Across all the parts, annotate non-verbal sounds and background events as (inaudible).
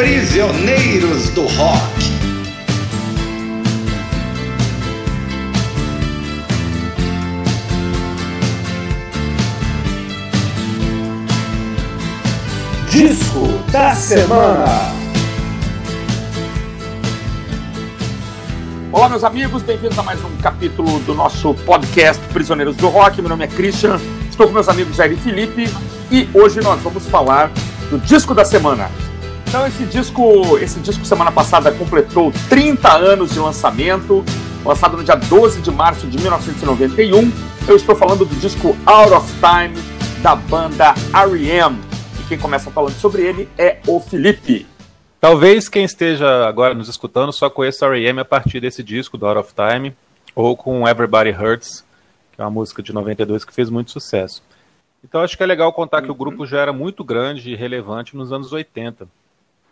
Prisioneiros do Rock. Disco da Semana. Olá, meus amigos, bem-vindos a mais um capítulo do nosso podcast Prisioneiros do Rock. Meu nome é Christian, estou com meus amigos Jair e Felipe e hoje nós vamos falar do disco da semana. Então, esse disco, esse disco semana passada completou 30 anos de lançamento, lançado no dia 12 de março de 1991. Eu estou falando do disco Out of Time da banda R.E.M quem começa falando sobre ele é o Felipe. Talvez quem esteja agora nos escutando só conheça R.E.M. a partir desse disco do Out of Time, ou com Everybody Hurts, que é uma música de 92 que fez muito sucesso. Então acho que é legal contar que o grupo já era muito grande e relevante nos anos 80.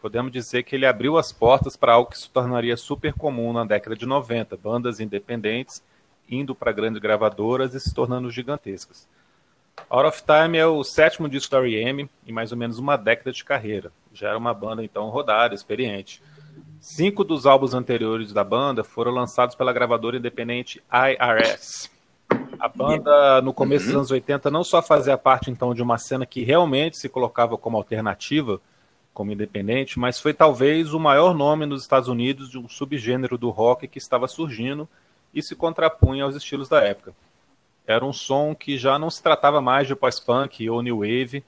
Podemos dizer que ele abriu as portas para algo que se tornaria super comum na década de 90, bandas independentes indo para grandes gravadoras e se tornando gigantescas. Out of Time é o sétimo disco da R.E.M. em mais ou menos uma década de carreira. Já era uma banda então rodada, experiente. Cinco dos álbuns anteriores da banda foram lançados pela gravadora independente IRS. A banda, no começo dos anos 80, não só fazia parte então de uma cena que realmente se colocava como alternativa, como independente, mas foi talvez o maior nome nos Estados Unidos de um subgênero do rock que estava surgindo e se contrapunha aos estilos da época. Era um som que já não se tratava mais de pós-punk ou new wave,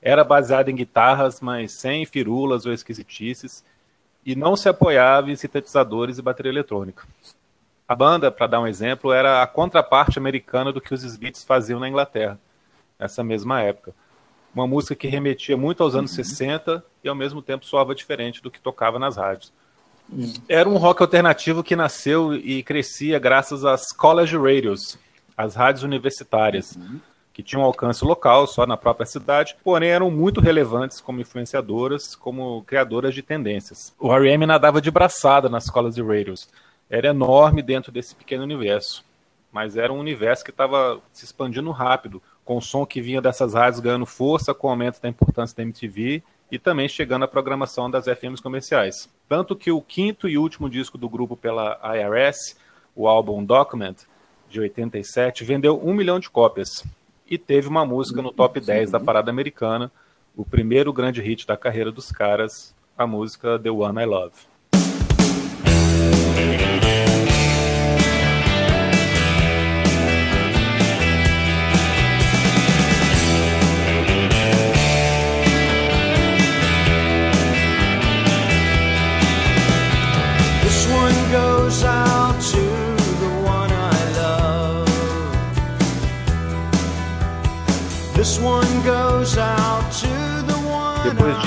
era baseado em guitarras, mas sem firulas ou esquisitices, e não se apoiava em sintetizadores e bateria eletrônica. A banda, para dar um exemplo, era a contraparte americana do que os Smiths faziam na Inglaterra, nessa mesma época. Uma música que remetia muito aos anos uhum. 60 e ao mesmo tempo soava diferente do que tocava nas rádios. Uhum. Era um rock alternativo que nasceu e crescia graças às college radios, as rádios universitárias, uhum. que tinham alcance local só na própria cidade, porém eram muito relevantes como influenciadoras, como criadoras de tendências. O R.E.M. nadava de braçada nas escolas de radios. Era enorme dentro desse pequeno universo, mas era um universo que estava se expandindo rápido, com o som que vinha dessas rádios ganhando força com o aumento da importância da MTV e também chegando à programação das FMs comerciais. Tanto que o quinto e último disco do grupo pela IRS, o álbum Document, de 87, vendeu um milhão de cópias e teve uma música no top 10 da parada americana, o primeiro grande hit da carreira dos caras, a música The One I Love.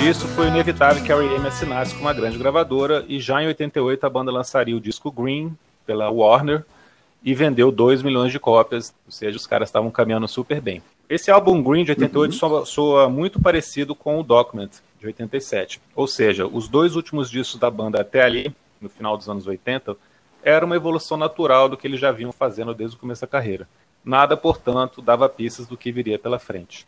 Disso, foi inevitável que a R.E.M. assinasse com uma grande gravadora e já em 88 a banda lançaria o disco Green pela Warner e vendeu 2 milhões de cópias, ou seja, os caras estavam caminhando super bem. Esse álbum Green de 88 uhum. soa, soa, muito parecido com o Document de 87, ou seja, os dois últimos discos da banda até ali, no final dos anos 80, era uma evolução natural do que eles já vinham fazendo desde o começo da carreira. Nada, portanto, dava pistas do que viria pela frente.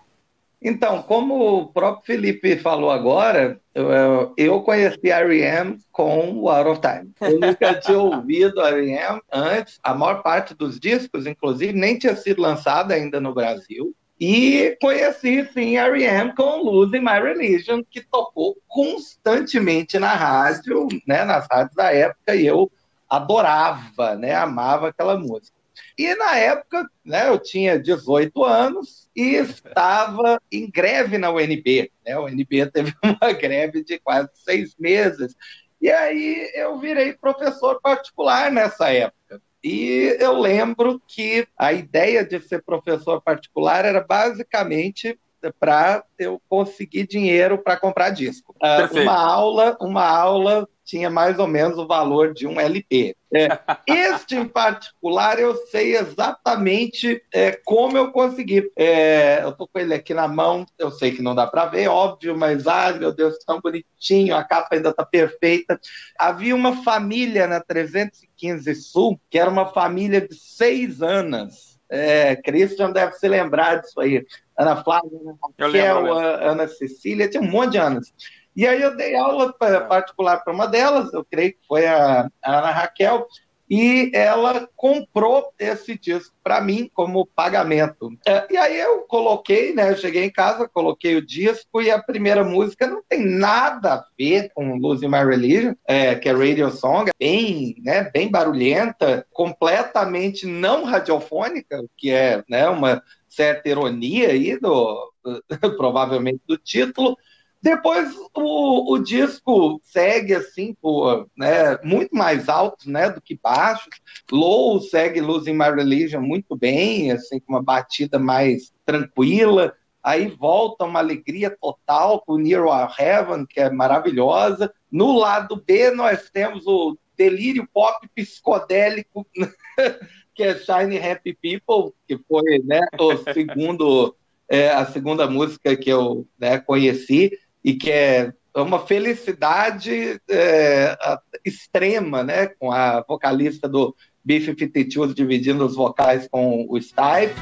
Então, como o próprio Felipe falou agora, eu, eu conheci a R.E.M. com o Out of Time. Eu nunca (laughs) tinha ouvido a R.E.M. antes. A maior parte dos discos, inclusive, nem tinha sido lançada ainda no Brasil. E conheci, sim, a R.E.M. com Losing My Religion, que tocou constantemente na rádio, né, nas rádios da época, e eu adorava, né, amava aquela música. E na época, né, eu tinha 18 anos e estava em greve na UNB. Né? O UNB teve (laughs) uma greve de quase seis meses. E aí eu virei professor particular nessa época. E eu lembro que a ideia de ser professor particular era basicamente para eu conseguir dinheiro para comprar disco. Uh, uma aula, uma aula tinha mais ou menos o valor de um LP. É, (laughs) este em particular eu sei exatamente é, como eu consegui. É, eu estou com ele aqui na mão, eu sei que não dá para ver, óbvio, mas ai meu Deus, tão bonitinho, a capa ainda está perfeita. Havia uma família na 315 Sul que era uma família de seis anos. É, Christian deve se lembrar disso aí. Ana Flávia, Ana Raquel, Ana Cecília, tinha um monte de anos. E aí eu dei aula particular para uma delas, eu creio que foi a, a Ana Raquel, e ela comprou esse disco para mim como pagamento. É, e aí eu coloquei, né? Eu cheguei em casa, coloquei o disco e a primeira música não tem nada a ver com Losing My Religion, é, que é Radio Song, é bem, né, bem barulhenta, completamente não radiofônica, que é né, uma certa ironia aí do (laughs) provavelmente do título. Depois o, o disco segue assim por né, muito mais altos né, do que baixos. Low segue Losing My Religion muito bem, assim com uma batida mais tranquila. Aí volta uma alegria total com Near Our Heaven, que é maravilhosa. No lado B nós temos o delírio pop psicodélico, (laughs) que é Shiny Happy People, que foi né, o segundo, é, a segunda música que eu né, conheci e que é uma felicidade é, extrema, né, com a vocalista do B-52 dividindo os vocais com o Stipe.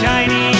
Shiny.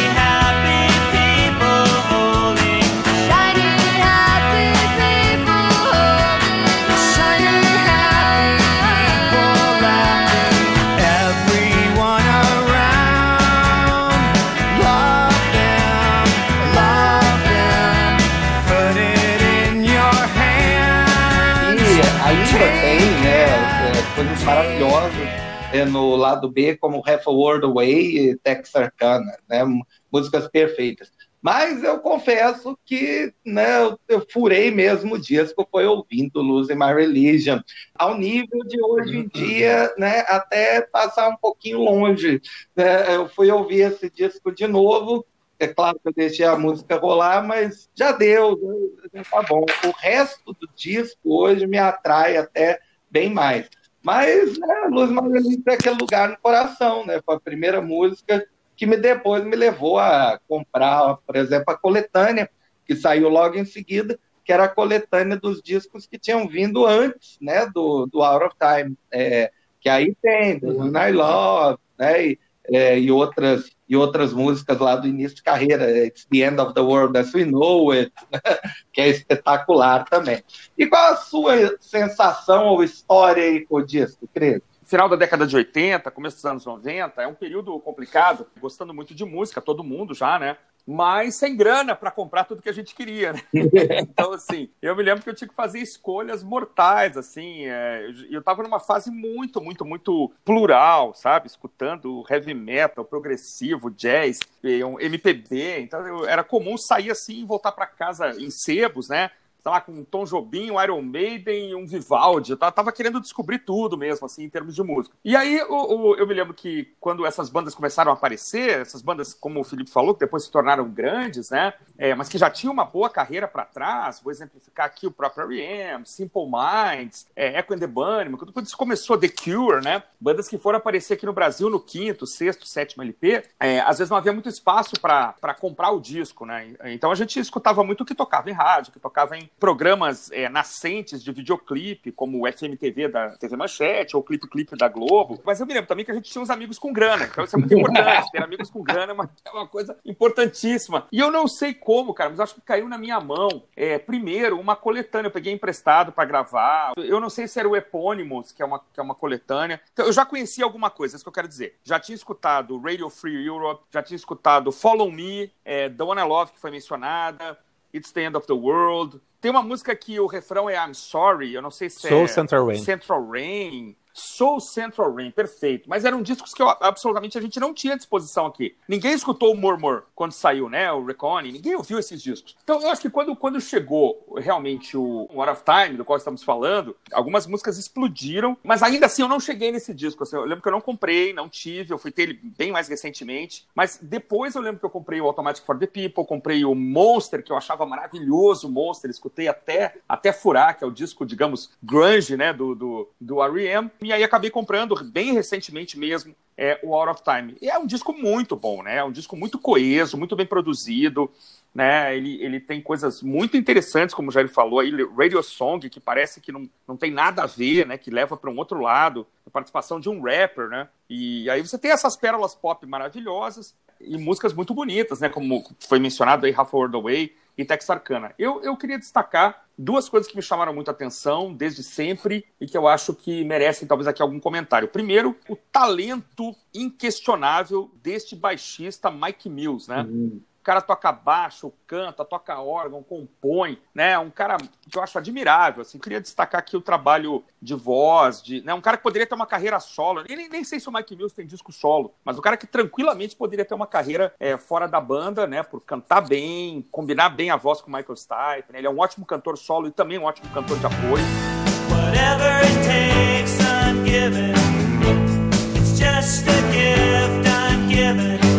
No lado B, como Half a World Away e Texarkana, né? músicas perfeitas. Mas eu confesso que né, eu, eu furei mesmo o disco, foi ouvindo Losing My Religion, ao nível de hoje em dia, né, até passar um pouquinho longe. Né, eu fui ouvir esse disco de novo, é claro que eu deixei a música rolar, mas já deu, né, tá bom. O resto do disco hoje me atrai até bem mais. Mas né, Luz Margarita é aquele lugar no coração, né? Foi a primeira música que me depois me levou a comprar, por exemplo, a coletânea, que saiu logo em seguida, que era a coletânea dos discos que tinham vindo antes, né, do, do Out of Time, é, que aí tem, do uhum. I Love, né, e, é, e outras e outras músicas lá do início de carreira, It's the End of the World as We Know It, (laughs) que é espetacular também. E qual a sua sensação ou história aí com o disco, Cris? Final da década de 80, começo dos anos 90, é um período complicado, gostando muito de música, todo mundo já, né? Mas sem grana para comprar tudo que a gente queria, né? (laughs) então, assim, eu me lembro que eu tinha que fazer escolhas mortais, assim, é, eu estava numa fase muito, muito, muito plural, sabe? Escutando heavy metal, progressivo, jazz, MPB, então eu, era comum sair assim e voltar para casa em sebos, né? Sei lá, com um Tom Jobim, um Iron Maiden um Vivaldi. Eu tava querendo descobrir tudo mesmo, assim, em termos de música. E aí o, o, eu me lembro que quando essas bandas começaram a aparecer, essas bandas, como o Felipe falou, que depois se tornaram grandes, né? É, mas que já tinham uma boa carreira para trás, vou exemplificar aqui o próprio R.E.M., Simple Minds, é, Echo and the Bunnymen, quando isso começou, The Cure, né? Bandas que foram aparecer aqui no Brasil no quinto, sexto, sétimo LP, é, às vezes não havia muito espaço para comprar o disco, né? Então a gente escutava muito o que tocava em rádio, o que tocava em programas é, nascentes de videoclipe, como o FMTV da TV Manchete, ou Clipe Clipe da Globo. Mas eu me lembro também que a gente tinha uns amigos com grana, então isso é muito importante. Ter amigos com grana é uma, é uma coisa importantíssima. E eu não sei como, cara, mas acho que caiu na minha mão. É, primeiro, uma coletânea, eu peguei emprestado para gravar. Eu não sei se era o Epônimos, que é uma, que é uma coletânea. Então, eu já conhecia alguma coisa, é isso que eu quero dizer. Já tinha escutado Radio Free Europe, já tinha escutado Follow Me, é, The One I Love, que foi mencionada. It's the End of the World. Tem uma música que o refrão é I'm Sorry, eu não sei se Soul é Central Rain. Central Rain. Soul Central Rain, perfeito. Mas eram discos que eu, absolutamente a gente não tinha disposição aqui. Ninguém escutou o Murmur quando saiu, né? O Recon, ninguém ouviu esses discos. Então eu acho que quando, quando chegou realmente o What of Time, do qual estamos falando, algumas músicas explodiram, mas ainda assim eu não cheguei nesse disco. Assim, eu lembro que eu não comprei, não tive, eu fui ter ele bem mais recentemente. Mas depois eu lembro que eu comprei o Automatic for the People, comprei o Monster, que eu achava maravilhoso, o Monster, escutei até, até furar, que é o disco, digamos, grunge, né? Do, do, do R.E.M. E aí acabei comprando bem recentemente mesmo é, o Out of Time. E é um disco muito bom, né? É um disco muito coeso, muito bem produzido. Né? Ele, ele tem coisas muito interessantes, como já ele falou aí, Radio Song, que parece que não, não tem nada a ver, né? Que leva para um outro lado, a participação de um rapper, né? E aí você tem essas pérolas pop maravilhosas e músicas muito bonitas, né? Como foi mencionado aí, Half World Away, e Texarkana. Eu, eu queria destacar duas coisas que me chamaram muito atenção desde sempre e que eu acho que merecem talvez aqui algum comentário. Primeiro, o talento inquestionável deste baixista Mike Mills, né? Uhum. O cara toca baixo, canta, toca órgão, compõe, né? Um cara que eu acho admirável, assim. Queria destacar aqui o trabalho de voz, de, né? Um cara que poderia ter uma carreira solo. Nem, nem sei se o Mike Mills tem disco solo, mas um cara que tranquilamente poderia ter uma carreira é, fora da banda, né? Por cantar bem, combinar bem a voz com o Michael Stipe. Né? Ele é um ótimo cantor solo e também um ótimo cantor de apoio. Whatever it takes, I'm giving. It's just a gift I'm giving.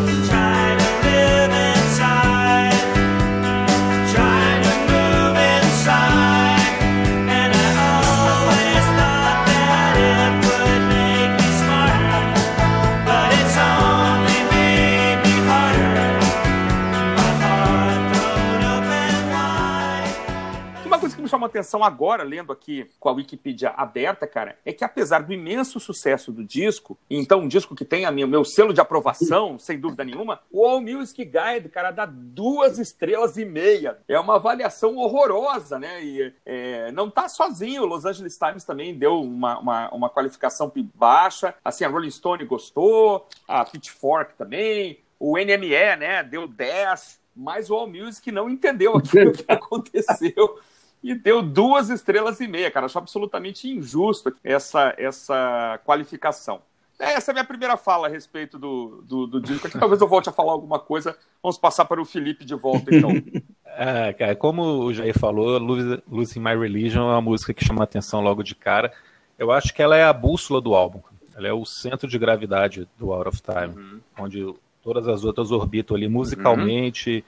Atenção agora, lendo aqui com a Wikipedia aberta, cara, é que apesar do imenso sucesso do disco, então um disco que tem o meu selo de aprovação, (laughs) sem dúvida nenhuma, o All Music Guide, cara, dá duas estrelas e meia. É uma avaliação horrorosa, né? E é, não tá sozinho. O Los Angeles Times também deu uma, uma, uma qualificação baixa. Assim, a Rolling Stone gostou, a Pitchfork também, o NME, né, deu 10 mas o All Music não entendeu aquilo que (laughs) aconteceu e deu duas estrelas e meia, cara. Acho absolutamente injusto essa, essa qualificação. Essa é a minha primeira fala a respeito do, do, do disco. Aqui, talvez eu volte a falar alguma coisa. Vamos passar para o Felipe de volta, então. (laughs) É, cara, como o Jair falou, Losing My Religion é uma música que chama a atenção logo de cara. Eu acho que ela é a bússola do álbum. Ela é o centro de gravidade do Out of Time, uhum. onde todas as outras orbitam ali musicalmente,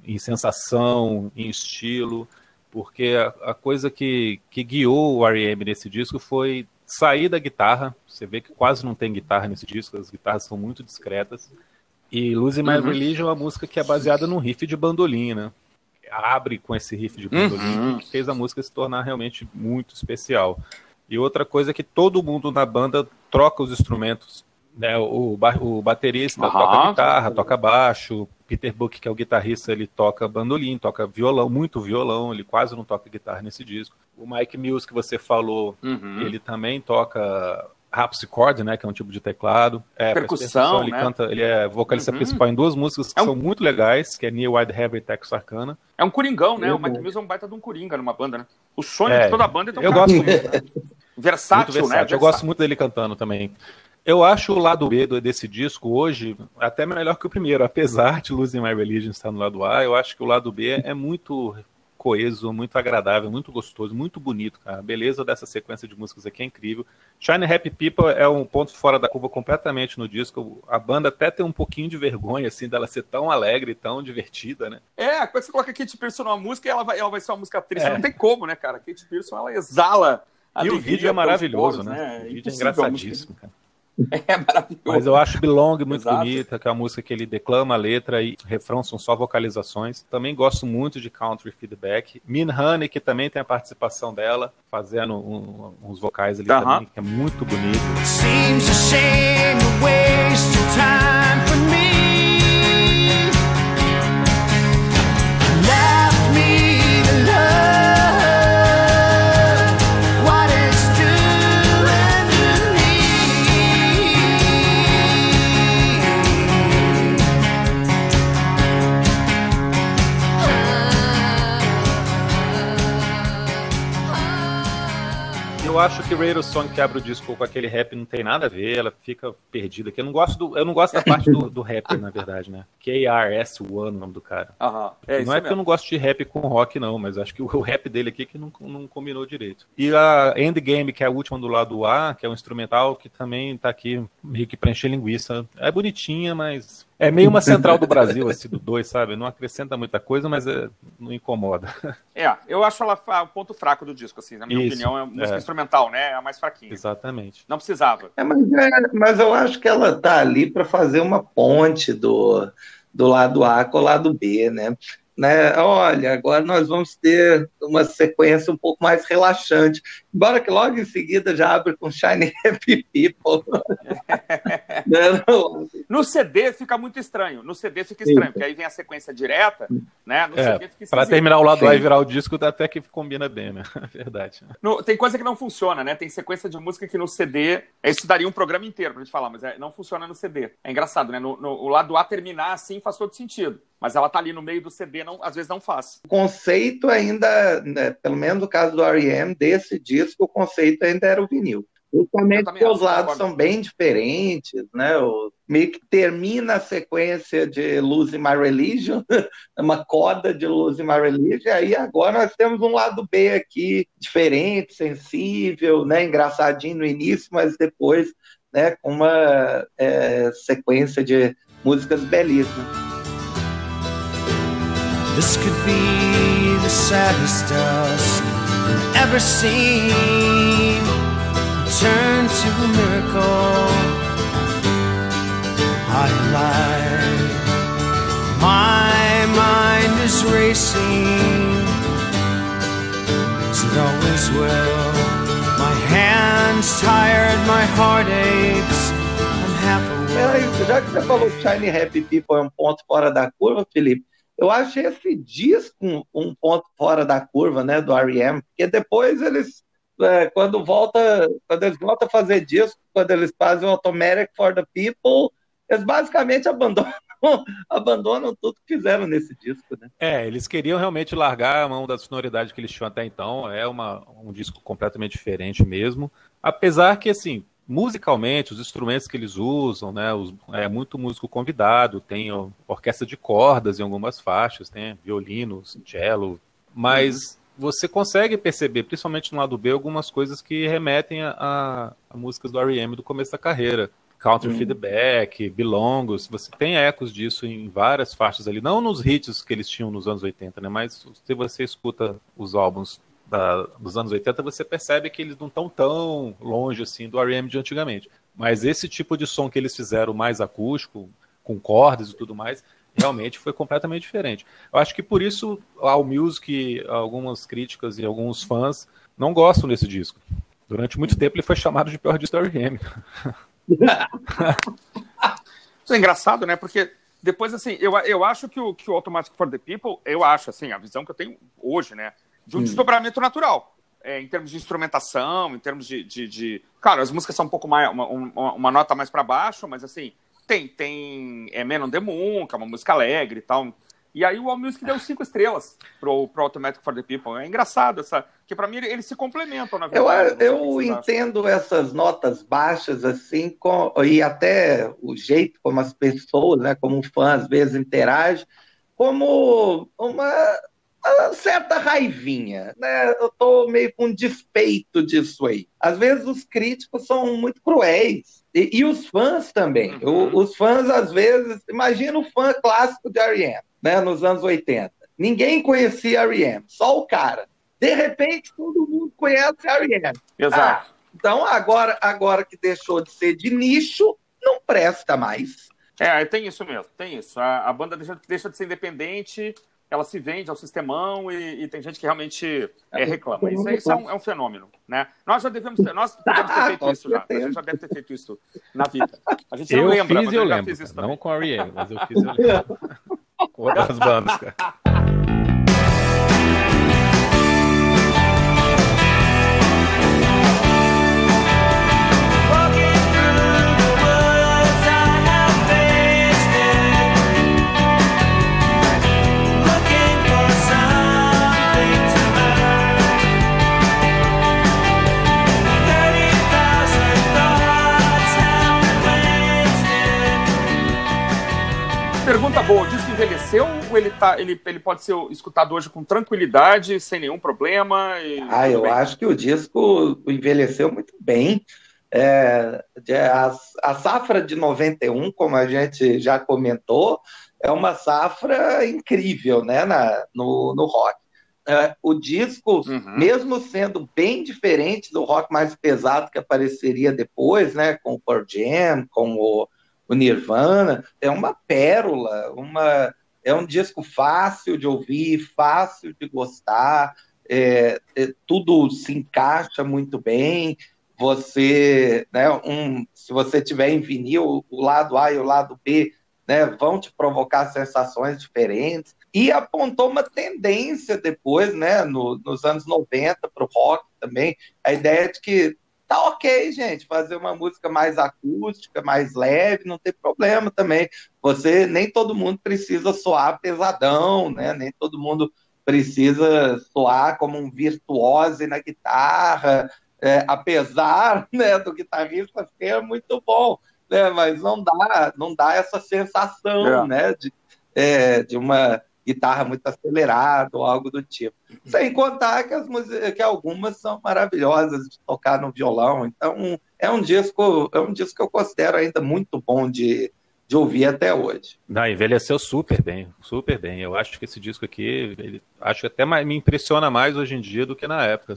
uhum. em sensação, em estilo porque a, a coisa que, que guiou o R.E.M. nesse disco foi sair da guitarra. Você vê que quase não tem guitarra nesse disco, as guitarras são muito discretas. E Losing My uhum. Religion é uma música que é baseada num riff de bandolim, né? Abre com esse riff de bandolim, uhum. que fez a música se tornar realmente muito especial. E outra coisa é que todo mundo na banda troca os instrumentos. Né? O, o baterista uhum. toca guitarra, toca baixo, Peter Buck, que é o guitarrista, ele toca bandolim, toca violão, muito violão, ele quase não toca guitarra nesse disco. O Mike Mills, que você falou, uhum. ele também toca harpsichord, né, que é um tipo de teclado. É, percussão, ele né? canta, ele é vocalista uhum. principal em duas músicas que é um... são muito legais, que é Near Wide Heaven e Texas Arcana. É um coringão, né? Eu... O Mike Mills é um baita de um coringa numa banda, né? O sonho é, de toda a banda é ter um Eu gosto muito, né? versátil, versátil, né? Eu gosto muito dele cantando também. Eu acho o lado B desse disco hoje até melhor que o primeiro, apesar de Losing My Religion estar no lado A, eu acho que o lado B é muito coeso, muito agradável, muito gostoso, muito bonito, cara. A beleza dessa sequência de músicas aqui é incrível. Shine Happy People é um ponto fora da curva completamente no disco. A banda até tem um pouquinho de vergonha, assim, dela ser tão alegre, tão divertida, né? É, quando você coloca a Katy Pearson numa música, ela vai, ela vai ser uma música triste. É. Não tem como, né, cara? A Katy Pearson, ela exala. E o vídeo é maravilhoso, poros, né? né? O vídeo é engraçadíssimo, cara. (laughs) É maravilhoso. Mas eu acho Belong muito Exato. bonita, que é a música que ele declama a letra e refrão são só vocalizações. Também gosto muito de Country Feedback. Min Honey, que também tem a participação dela, fazendo um, uns vocais ali uh -huh. também, que é muito bonito. Seems a shame to waste your time acho que Radar Song que abre o disco com aquele rap não tem nada a ver, ela fica perdida aqui. Eu não gosto, do, eu não gosto da parte do, do rap, na verdade, né? KRS-One, o nome do cara. Aham. É, não é que eu não gosto de rap com rock, não, mas acho que o, o rap dele aqui que não, não combinou direito. E a Endgame, que é a última do lado A, que é um instrumental que também tá aqui meio que preencher linguiça. É bonitinha, mas é meio uma central do (laughs) Brasil, esse do 2, sabe? Não acrescenta muita coisa, mas é, não incomoda. (laughs) É, eu acho ela o ponto fraco do disco, assim, na minha Isso, opinião, é música é. instrumental, né? É a mais fraquinha. Exatamente. Não precisava. É, mas, é, mas eu acho que ela tá ali para fazer uma ponte do, do lado A com o lado B, né? Né? Olha, agora nós vamos ter uma sequência um pouco mais relaxante. Embora que logo em seguida já abre com Shiny (laughs) Happy People. (laughs) Né? no CD fica muito estranho. No CD fica estranho, Sim. porque aí vem a sequência direta, né? No é, CD fica Para terminar o lado A e virar o disco, até que combina bem, né? (laughs) Verdade. No, tem coisa que não funciona, né? Tem sequência de música que no CD. Isso daria um programa inteiro pra gente falar, mas é, não funciona no CD. É engraçado, né? No, no, o lado A terminar assim faz todo sentido mas ela tá ali no meio do CD, não, às vezes não faz. O conceito ainda, né, pelo menos no caso do R.E.M., desse disco, o conceito ainda era o vinil. Justamente porque os lados são bem diferentes, né? O, meio que termina a sequência de Losing My Religion, (laughs) uma coda de Losing My Religion, e aí agora nós temos um lado B aqui, diferente, sensível, né? engraçadinho no início, mas depois né, com uma é, sequência de músicas belíssimas. This could be the saddest dusk you've ever seen. Turn to a miracle. I lied. My mind is racing. As it always will. My hands tired, my heart aches. I'm half awake. Já que você falou Shiny Happy People é um ponto fora da curva, Felipe, eu acho esse disco um, ponto fora da curva, né, do R.E.M., porque depois eles, é, quando volta, quando eles voltam a fazer disco, quando eles fazem o Automatic for the People, eles basicamente (laughs) abandonam, abandonam tudo que fizeram nesse disco, né? É, eles queriam realmente largar a mão da sonoridade que eles tinham até então, é uma, um disco completamente diferente mesmo, apesar que, assim, musicalmente, os instrumentos que eles usam, né, os, é muito músico convidado, tem orquestra de cordas em algumas faixas, tem violinos, cello, mas uhum. você consegue perceber, principalmente no lado B, algumas coisas que remetem a, a, a músicas do R.E.M. do começo da carreira. Counter uhum. Feedback, Belongos, você tem ecos disso em várias faixas ali, não nos hits que eles tinham nos anos 80, né, mas se você escuta os álbuns da, dos anos 80, você percebe que eles não estão tão longe assim do R.E.M. de antigamente. Mas esse tipo de som que eles fizeram mais acústico, com cordas e tudo mais, realmente foi completamente diferente. Eu acho que por isso ao Music, algumas críticas e alguns fãs não gostam desse disco. Durante muito tempo ele foi chamado de pior disco do R.E.M. Isso (laughs) é engraçado, né? Porque depois, assim, eu, eu acho que o, que o Automatic for the People, eu acho, assim, a visão que eu tenho hoje, né? De um hum. desdobramento natural. É, em termos de instrumentação, em termos de, de, de, Claro, as músicas são um pouco mais. Uma, uma, uma nota mais para baixo, mas assim, tem, tem é Man on the Moon, que é uma música alegre e tal. E aí o All Music deu cinco estrelas pro, pro Automatic for the People. É engraçado essa. Que para mim eles se complementam, na verdade. Eu, eu entendo acham. essas notas baixas, assim, com, e até o jeito como as pessoas, né, como um fã às vezes interage, como uma certa raivinha, né? Eu tô meio com despeito disso aí. Às vezes os críticos são muito cruéis. E, e os fãs também. Uhum. O, os fãs, às vezes, imagina o fã clássico de R.E.M., né, nos anos 80. Ninguém conhecia R.E.M., só o cara. De repente, todo mundo conhece R.E.M. Exato. Ah, então, agora, agora que deixou de ser de nicho, não presta mais. É, tem isso mesmo, tem isso. A, a banda deixa, deixa de ser independente, ela se vende ao sistemão e, e tem gente que realmente é, reclama. Isso, isso é, um, é, um, fenômeno, né? Nós já devemos ter, nós (laughs) devemos ter feito isso já. A gente já deve ter feito isso na vida. A gente eu não lembra, fiz, mas eu, eu lembro, fiz isso Não com a Ariel, mas eu fiz eu lembro. (laughs) Outras bandas, cara. Pergunta boa, o disco envelheceu ou ele, tá, ele, ele pode ser escutado hoje com tranquilidade, sem nenhum problema? ah, eu bem? acho que o disco envelheceu muito bem. É, a, a safra de 91, como a gente já comentou, é uma safra incrível né, na, no, no rock. É, o disco, uhum. mesmo sendo bem diferente do rock mais pesado que apareceria depois, né, com o Pearl Jam, com o o Nirvana, é uma pérola, uma é um disco fácil de ouvir, fácil de gostar, é, é, tudo se encaixa muito bem. Você, né, um, se você tiver em vinil, o lado A e o lado B né, vão te provocar sensações diferentes. E apontou uma tendência depois, né, no, nos anos 90, para o rock também, a ideia de que tá ok, gente, fazer uma música mais acústica, mais leve, não tem problema também. Você, nem todo mundo precisa soar pesadão, né, nem todo mundo precisa soar como um virtuose na guitarra, é, apesar (laughs) né, do guitarrista ser muito bom né? Mas não dá, não dá essa sensação, é. né? De, é, de uma guitarra muito acelerada ou algo do tipo. Sem contar que, as que algumas são maravilhosas de tocar no violão. Então, é um disco, é um disco que eu considero ainda muito bom de, de ouvir até hoje. Não, envelheceu super bem, super bem. Eu acho que esse disco aqui, ele, acho que até mais, me impressiona mais hoje em dia do que na época.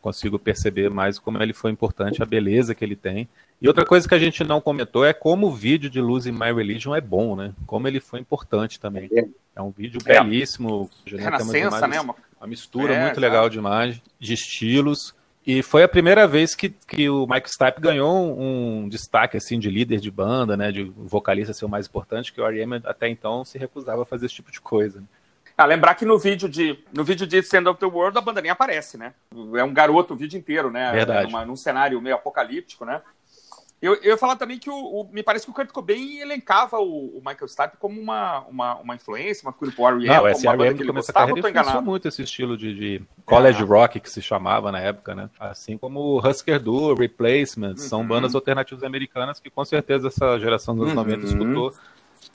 Consigo perceber mais como ele foi importante, a beleza que ele tem. E outra coisa que a gente não comentou é como o vídeo de Losing My Religion é bom, né? Como ele foi importante também. É um vídeo é. belíssimo. Renascença, né? Uma, uma mistura é, muito legal de imagens, de estilos. E foi a primeira vez que, que o Mike Stipe ganhou um, um destaque assim de líder de banda, né? De vocalista ser o mais importante, que o R.E.M. até então se recusava a fazer esse tipo de coisa. Né? Ah, lembrar que no vídeo de no vídeo de Stand of the World a banda nem aparece, né? É um garoto o vídeo inteiro, né? Verdade. Numa, num cenário meio apocalíptico, né? Eu, eu ia falar também que o, o, me parece que o Kurt Cobain elencava o, o Michael Stipe como uma, uma, uma influência, uma figura pro R.E.M., Não, esse banda que ele gostava, carreira influenciou muito esse estilo de, de college é. rock que se chamava na época, né? Assim como o Husker Du, Replacements, uhum. são bandas alternativas americanas que com certeza essa geração dos anos uhum. 90 escutou.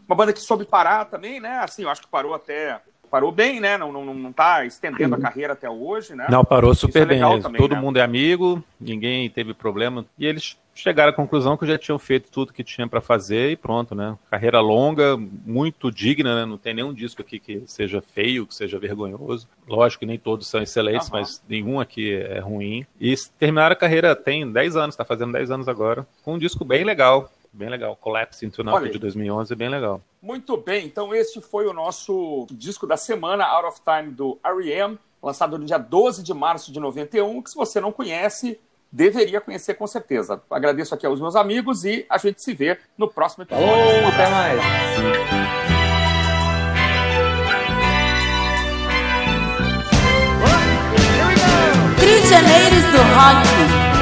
Uma banda que soube parar também, né? Assim, eu acho que parou até parou bem, né? Não, não, não tá estendendo a carreira até hoje, né? Não, parou super é bem. Também, Todo né? mundo é amigo, ninguém teve problema. E eles chegaram à conclusão que já tinham feito tudo que tinha para fazer e pronto, né? Carreira longa, muito digna, né? Não tem nenhum disco aqui que seja feio, que seja vergonhoso. Lógico que nem todos são excelentes, uhum. mas nenhum aqui é ruim. E terminaram a carreira tem 10 anos, tá fazendo 10 anos agora, com um disco bem legal bem legal. Collapse into Nothing de 2011 é bem legal. Muito bem, então este foi o nosso disco da semana, Out of Time, do R.E.M., lançado no dia 12 de março de 91, que se você não conhece, deveria conhecer com certeza. Agradeço aqui aos meus amigos e a gente se vê no próximo episódio. Oh, até mais! Prisioneiros do Rock